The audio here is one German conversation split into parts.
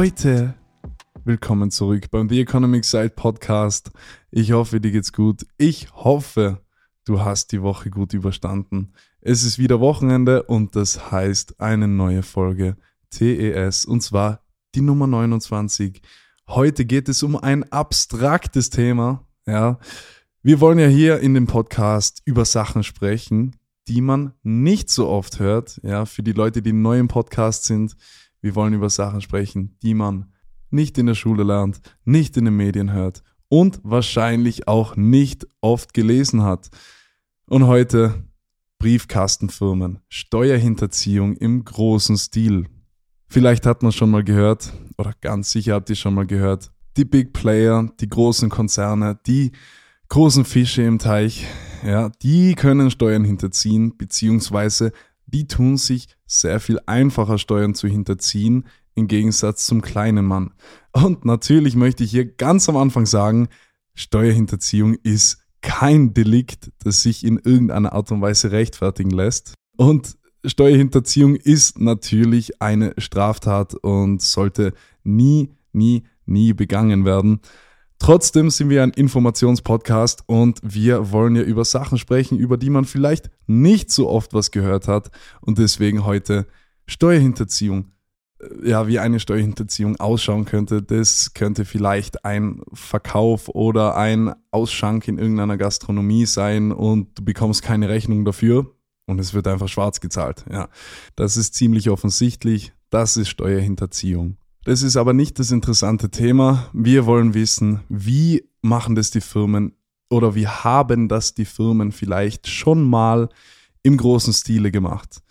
Leute. Willkommen zurück beim The Economic Side Podcast. Ich hoffe, dir geht's gut. Ich hoffe, du hast die Woche gut überstanden. Es ist wieder Wochenende und das heißt eine neue Folge TES und zwar die Nummer 29. Heute geht es um ein abstraktes Thema. Ja, wir wollen ja hier in dem Podcast über Sachen sprechen, die man nicht so oft hört. Ja, für die Leute, die neu im Podcast sind, wir wollen über Sachen sprechen, die man nicht in der Schule lernt, nicht in den Medien hört und wahrscheinlich auch nicht oft gelesen hat. Und heute Briefkastenfirmen, Steuerhinterziehung im großen Stil. Vielleicht hat man schon mal gehört, oder ganz sicher habt ihr schon mal gehört, die Big Player, die großen Konzerne, die großen Fische im Teich, ja, die können Steuern hinterziehen, beziehungsweise die tun sich sehr viel einfacher Steuern zu hinterziehen, im Gegensatz zum kleinen Mann. Und natürlich möchte ich hier ganz am Anfang sagen, Steuerhinterziehung ist kein Delikt, das sich in irgendeiner Art und Weise rechtfertigen lässt. Und Steuerhinterziehung ist natürlich eine Straftat und sollte nie, nie, nie begangen werden. Trotzdem sind wir ein Informationspodcast und wir wollen ja über Sachen sprechen, über die man vielleicht nicht so oft was gehört hat. Und deswegen heute Steuerhinterziehung. Ja, wie eine Steuerhinterziehung ausschauen könnte, das könnte vielleicht ein Verkauf oder ein Ausschank in irgendeiner Gastronomie sein und du bekommst keine Rechnung dafür und es wird einfach schwarz gezahlt. Ja, das ist ziemlich offensichtlich. Das ist Steuerhinterziehung. Das ist aber nicht das interessante Thema. Wir wollen wissen, wie machen das die Firmen oder wie haben das die Firmen vielleicht schon mal im großen Stile gemacht.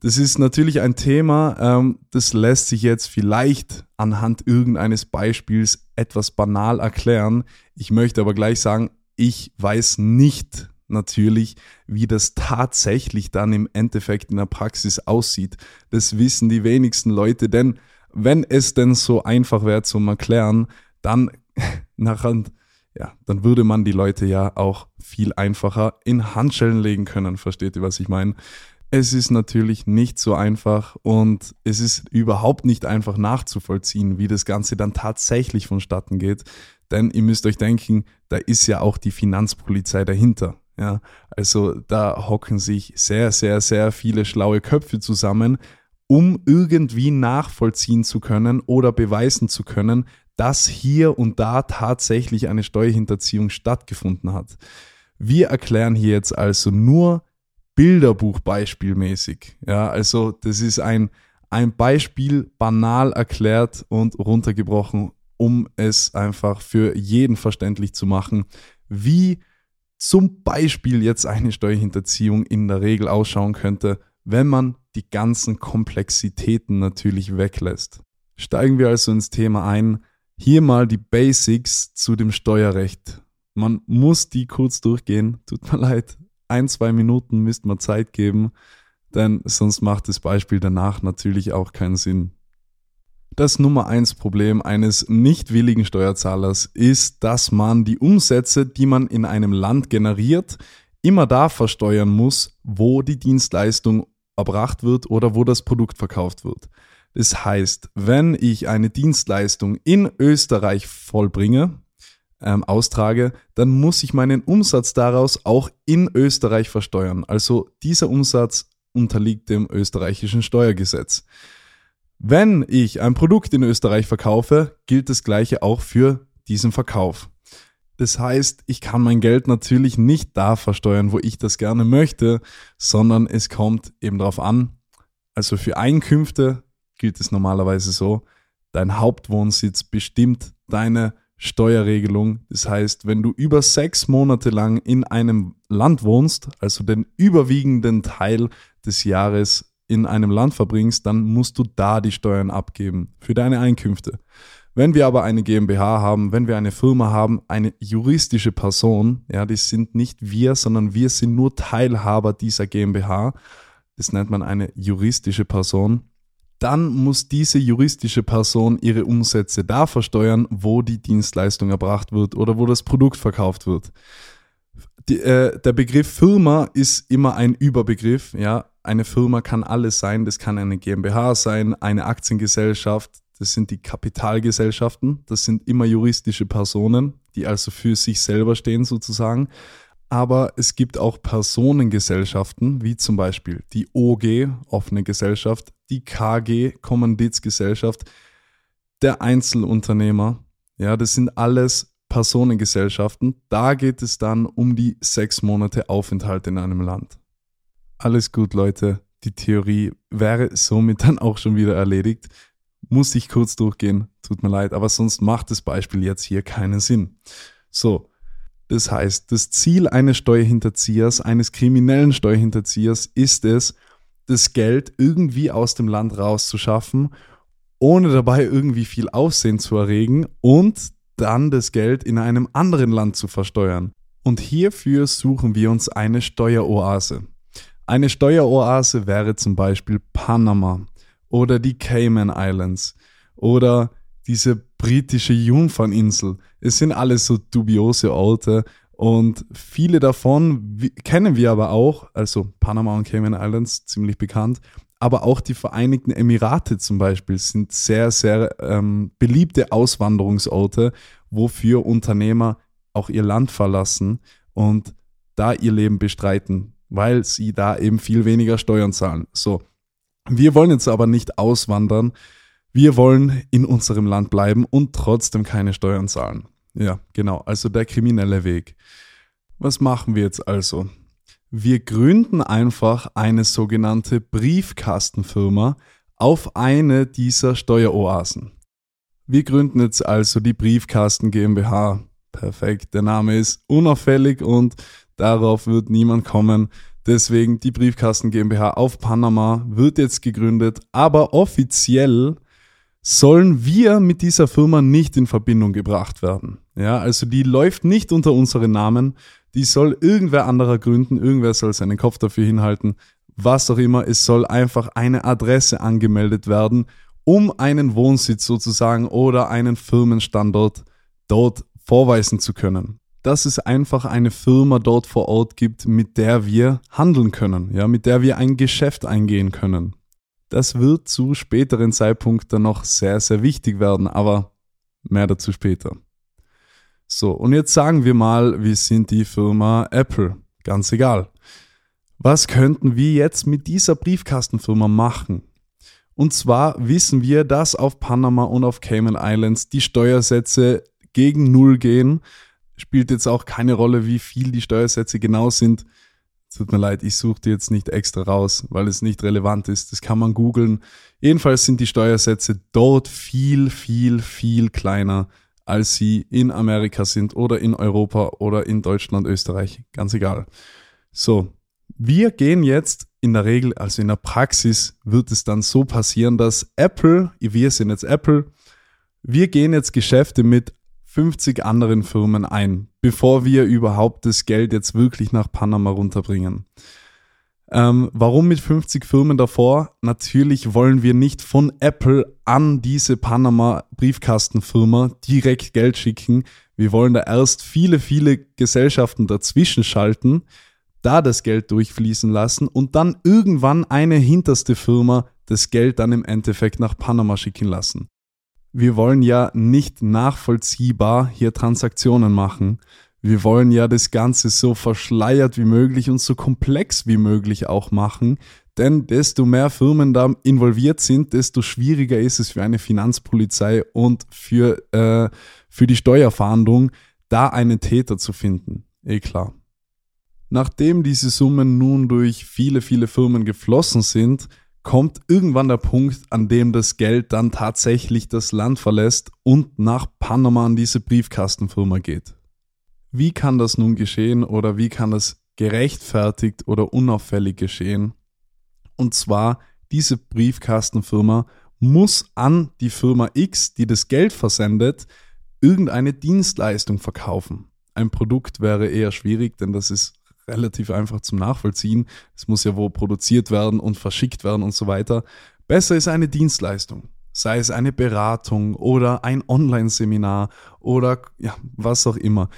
Das ist natürlich ein Thema, ähm, das lässt sich jetzt vielleicht anhand irgendeines Beispiels etwas banal erklären. Ich möchte aber gleich sagen, ich weiß nicht natürlich, wie das tatsächlich dann im Endeffekt in der Praxis aussieht. Das wissen die wenigsten Leute, denn wenn es denn so einfach wäre zum Erklären, dann nachher, ja, dann würde man die Leute ja auch viel einfacher in Handschellen legen können. Versteht ihr, was ich meine? Es ist natürlich nicht so einfach und es ist überhaupt nicht einfach nachzuvollziehen, wie das Ganze dann tatsächlich vonstatten geht. Denn ihr müsst euch denken, da ist ja auch die Finanzpolizei dahinter. Ja, also da hocken sich sehr, sehr, sehr viele schlaue Köpfe zusammen, um irgendwie nachvollziehen zu können oder beweisen zu können, dass hier und da tatsächlich eine Steuerhinterziehung stattgefunden hat. Wir erklären hier jetzt also nur Bilderbuch beispielmäßig. Ja, also das ist ein, ein Beispiel banal erklärt und runtergebrochen, um es einfach für jeden verständlich zu machen, wie zum Beispiel jetzt eine Steuerhinterziehung in der Regel ausschauen könnte, wenn man die ganzen Komplexitäten natürlich weglässt. Steigen wir also ins Thema ein. Hier mal die Basics zu dem Steuerrecht. Man muss die kurz durchgehen. Tut mir leid. Ein, zwei Minuten müsst man Zeit geben, denn sonst macht das Beispiel danach natürlich auch keinen Sinn. Das Nummer eins Problem eines nicht willigen Steuerzahlers ist, dass man die Umsätze, die man in einem Land generiert, immer da versteuern muss, wo die Dienstleistung erbracht wird oder wo das Produkt verkauft wird. Das heißt, wenn ich eine Dienstleistung in Österreich vollbringe, ähm, austrage, dann muss ich meinen Umsatz daraus auch in Österreich versteuern. Also dieser Umsatz unterliegt dem österreichischen Steuergesetz. Wenn ich ein Produkt in Österreich verkaufe, gilt das gleiche auch für diesen Verkauf. Das heißt, ich kann mein Geld natürlich nicht da versteuern, wo ich das gerne möchte, sondern es kommt eben darauf an. Also für Einkünfte gilt es normalerweise so, dein Hauptwohnsitz bestimmt deine Steuerregelung. Das heißt, wenn du über sechs Monate lang in einem Land wohnst, also den überwiegenden Teil des Jahres in einem Land verbringst, dann musst du da die Steuern abgeben für deine Einkünfte. Wenn wir aber eine GmbH haben, wenn wir eine Firma haben, eine juristische Person, ja, die sind nicht wir, sondern wir sind nur Teilhaber dieser GmbH. Das nennt man eine juristische Person. Dann muss diese juristische Person ihre Umsätze da versteuern, wo die Dienstleistung erbracht wird oder wo das Produkt verkauft wird. die, äh, der Begriff Firma ist immer ein Überbegriff. Ja, eine Firma kann alles sein. Das kann eine GmbH sein, eine Aktiengesellschaft. Das sind die Kapitalgesellschaften. Das sind immer juristische Personen, die also für sich selber stehen sozusagen. Aber es gibt auch Personengesellschaften, wie zum Beispiel die OG, offene Gesellschaft, die KG, Kommanditsgesellschaft, der Einzelunternehmer. Ja, das sind alles Personengesellschaften. Da geht es dann um die sechs Monate Aufenthalt in einem Land. Alles gut, Leute. Die Theorie wäre somit dann auch schon wieder erledigt. Muss ich kurz durchgehen, tut mir leid, aber sonst macht das Beispiel jetzt hier keinen Sinn. So, das heißt, das Ziel eines Steuerhinterziehers, eines kriminellen Steuerhinterziehers ist es, das Geld irgendwie aus dem Land rauszuschaffen, ohne dabei irgendwie viel Aufsehen zu erregen und dann das Geld in einem anderen Land zu versteuern. Und hierfür suchen wir uns eine Steueroase. Eine Steueroase wäre zum Beispiel Panama oder die Cayman Islands oder diese britische Jungferninsel. Es sind alles so dubiose Orte und viele davon kennen wir aber auch, also Panama und Cayman Islands, ziemlich bekannt, aber auch die Vereinigten Emirate zum Beispiel sind sehr, sehr ähm, beliebte Auswanderungsorte, wofür Unternehmer auch ihr Land verlassen und da ihr Leben bestreiten, weil sie da eben viel weniger Steuern zahlen. So, wir wollen jetzt aber nicht auswandern, wir wollen in unserem Land bleiben und trotzdem keine Steuern zahlen. Ja, genau, also der kriminelle Weg. Was machen wir jetzt also? Wir gründen einfach eine sogenannte Briefkastenfirma auf eine dieser Steueroasen. Wir gründen jetzt also die Briefkasten GmbH. Perfekt, der Name ist unauffällig und darauf wird niemand kommen. Deswegen die Briefkasten GmbH auf Panama wird jetzt gegründet, aber offiziell sollen wir mit dieser Firma nicht in Verbindung gebracht werden. Ja, also die läuft nicht unter unseren Namen, die soll irgendwer anderer gründen, irgendwer soll seinen Kopf dafür hinhalten, was auch immer, es soll einfach eine Adresse angemeldet werden, um einen Wohnsitz sozusagen oder einen Firmenstandort dort vorweisen zu können. Dass es einfach eine Firma dort vor Ort gibt, mit der wir handeln können, ja, mit der wir ein Geschäft eingehen können. Das wird zu späteren Zeitpunkten noch sehr, sehr wichtig werden, aber mehr dazu später. So, und jetzt sagen wir mal, wir sind die Firma Apple. Ganz egal. Was könnten wir jetzt mit dieser Briefkastenfirma machen? Und zwar wissen wir, dass auf Panama und auf Cayman Islands die Steuersätze gegen Null gehen. Spielt jetzt auch keine Rolle, wie viel die Steuersätze genau sind. Tut mir leid, ich suche die jetzt nicht extra raus, weil es nicht relevant ist. Das kann man googeln. Jedenfalls sind die Steuersätze dort viel, viel, viel kleiner, als sie in Amerika sind oder in Europa oder in Deutschland, Österreich. Ganz egal. So, wir gehen jetzt in der Regel, also in der Praxis, wird es dann so passieren, dass Apple, wir sind jetzt Apple, wir gehen jetzt Geschäfte mit 50 anderen Firmen ein, bevor wir überhaupt das Geld jetzt wirklich nach Panama runterbringen. Ähm, warum mit 50 Firmen davor? Natürlich wollen wir nicht von Apple an diese Panama Briefkastenfirma direkt Geld schicken. Wir wollen da erst viele, viele Gesellschaften dazwischen schalten, da das Geld durchfließen lassen und dann irgendwann eine hinterste Firma das Geld dann im Endeffekt nach Panama schicken lassen wir wollen ja nicht nachvollziehbar hier Transaktionen machen. Wir wollen ja das Ganze so verschleiert wie möglich und so komplex wie möglich auch machen. Denn desto mehr Firmen da involviert sind, desto schwieriger ist es für eine Finanzpolizei und für, äh, für die Steuerfahndung, da einen Täter zu finden. Eh klar. Nachdem diese Summen nun durch viele, viele Firmen geflossen sind, kommt irgendwann der Punkt, an dem das Geld dann tatsächlich das Land verlässt und nach Panama an diese Briefkastenfirma geht. Wie kann das nun geschehen oder wie kann das gerechtfertigt oder unauffällig geschehen? Und zwar, diese Briefkastenfirma muss an die Firma X, die das Geld versendet, irgendeine Dienstleistung verkaufen. Ein Produkt wäre eher schwierig, denn das ist relativ einfach zum Nachvollziehen. Es muss ja wo produziert werden und verschickt werden und so weiter. Besser ist eine Dienstleistung, sei es eine Beratung oder ein Online-Seminar oder ja, was auch immer.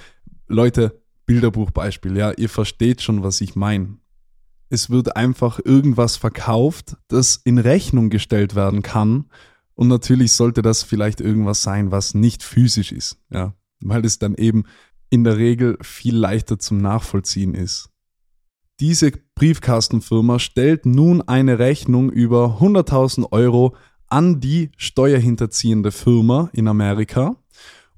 Leute, Bilderbuchbeispiel, ja, ihr versteht schon, was ich meine. Es wird einfach irgendwas verkauft, das in Rechnung gestellt werden kann. Und natürlich sollte das vielleicht irgendwas sein, was nicht physisch ist, ja, weil es dann eben in der Regel viel leichter zum Nachvollziehen ist. Diese Briefkastenfirma stellt nun eine Rechnung über 100.000 Euro an die steuerhinterziehende Firma in Amerika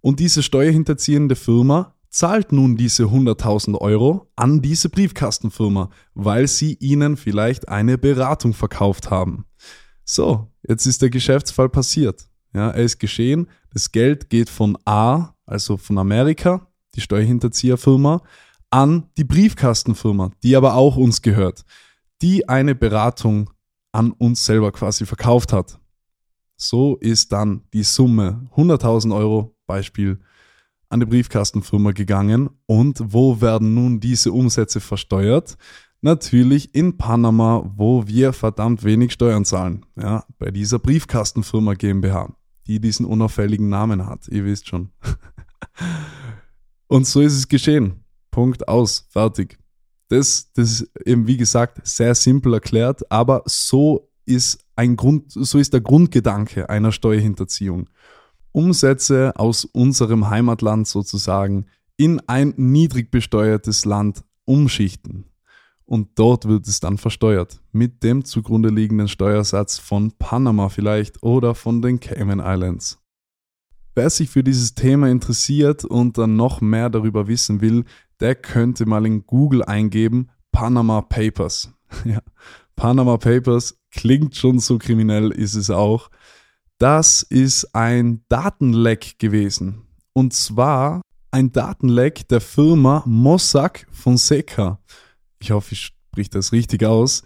und diese steuerhinterziehende Firma zahlt nun diese 100.000 Euro an diese Briefkastenfirma, weil sie ihnen vielleicht eine Beratung verkauft haben. So, jetzt ist der Geschäftsfall passiert. Ja, er ist geschehen. Das Geld geht von A, also von Amerika, die Steuerhinterzieherfirma, an die Briefkastenfirma, die aber auch uns gehört, die eine Beratung an uns selber quasi verkauft hat. So ist dann die Summe 100.000 Euro, Beispiel, an die Briefkastenfirma gegangen. Und wo werden nun diese Umsätze versteuert? Natürlich in Panama, wo wir verdammt wenig Steuern zahlen. Ja, bei dieser Briefkastenfirma GmbH, die diesen unauffälligen Namen hat. Ihr wisst schon. Und so ist es geschehen. Punkt aus. Fertig. Das, das ist eben, wie gesagt, sehr simpel erklärt, aber so ist ein Grund, so ist der Grundgedanke einer Steuerhinterziehung. Umsätze aus unserem Heimatland sozusagen in ein niedrig besteuertes Land umschichten. Und dort wird es dann versteuert. Mit dem zugrunde liegenden Steuersatz von Panama vielleicht oder von den Cayman Islands. Wer sich für dieses Thema interessiert und dann noch mehr darüber wissen will, der könnte mal in Google eingeben Panama Papers. ja, Panama Papers klingt schon so kriminell, ist es auch. Das ist ein Datenleck gewesen. Und zwar ein Datenleck der Firma Mossack Fonseca. Ich hoffe, ich spreche das richtig aus.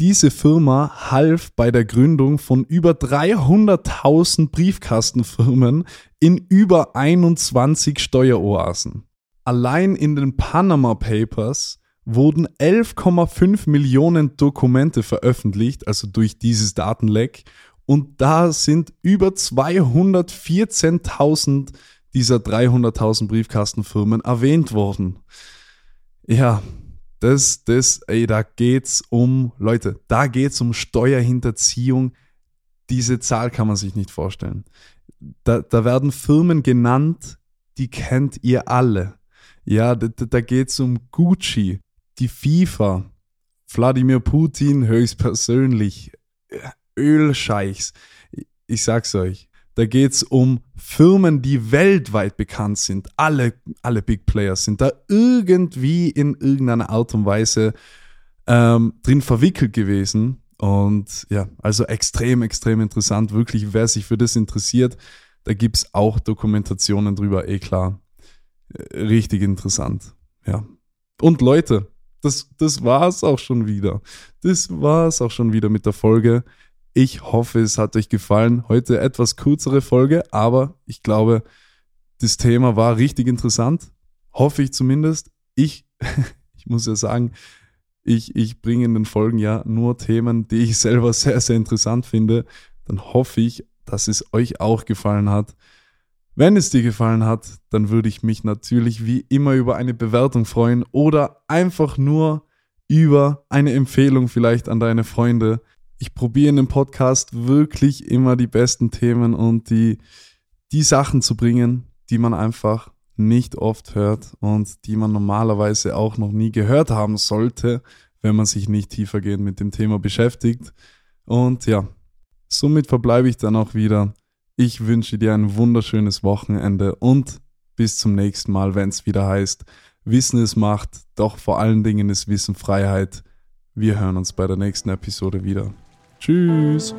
Diese Firma half bei der Gründung von über 300.000 Briefkastenfirmen in über 21 Steueroasen. Allein in den Panama Papers wurden 11,5 Millionen Dokumente veröffentlicht, also durch dieses Datenleck. Und da sind über 214.000 dieser 300.000 Briefkastenfirmen erwähnt worden. Ja, das, das, ey, da geht's um, Leute, da geht's um Steuerhinterziehung. Diese Zahl kann man sich nicht vorstellen. Da, da werden Firmen genannt, die kennt ihr alle. Ja, da, da geht's um Gucci, die FIFA, Wladimir Putin höchstpersönlich, Ölscheichs. Ich sag's euch, da geht's um Firmen, die weltweit bekannt sind. Alle, alle Big Players sind da irgendwie in irgendeiner Art und Weise ähm, drin verwickelt gewesen. Und ja, also extrem, extrem interessant. Wirklich, wer sich für das interessiert, da gibt's auch Dokumentationen drüber, eh klar. Äh, richtig interessant. Ja. Und Leute, das, das war's auch schon wieder. Das war's auch schon wieder mit der Folge. Ich hoffe, es hat euch gefallen. Heute etwas kürzere Folge, aber ich glaube, das Thema war richtig interessant. Hoffe ich zumindest. Ich, ich muss ja sagen, ich, ich bringe in den Folgen ja nur Themen, die ich selber sehr, sehr interessant finde. Dann hoffe ich, dass es euch auch gefallen hat. Wenn es dir gefallen hat, dann würde ich mich natürlich wie immer über eine Bewertung freuen oder einfach nur über eine Empfehlung vielleicht an deine Freunde. Ich probiere in dem Podcast wirklich immer die besten Themen und die, die Sachen zu bringen, die man einfach nicht oft hört und die man normalerweise auch noch nie gehört haben sollte, wenn man sich nicht tiefergehend mit dem Thema beschäftigt. Und ja, somit verbleibe ich dann auch wieder ich wünsche dir ein wunderschönes Wochenende und bis zum nächsten Mal, wenn es wieder heißt, Wissen ist Macht, doch vor allen Dingen ist Wissen Freiheit. Wir hören uns bei der nächsten Episode wieder. Tschüss.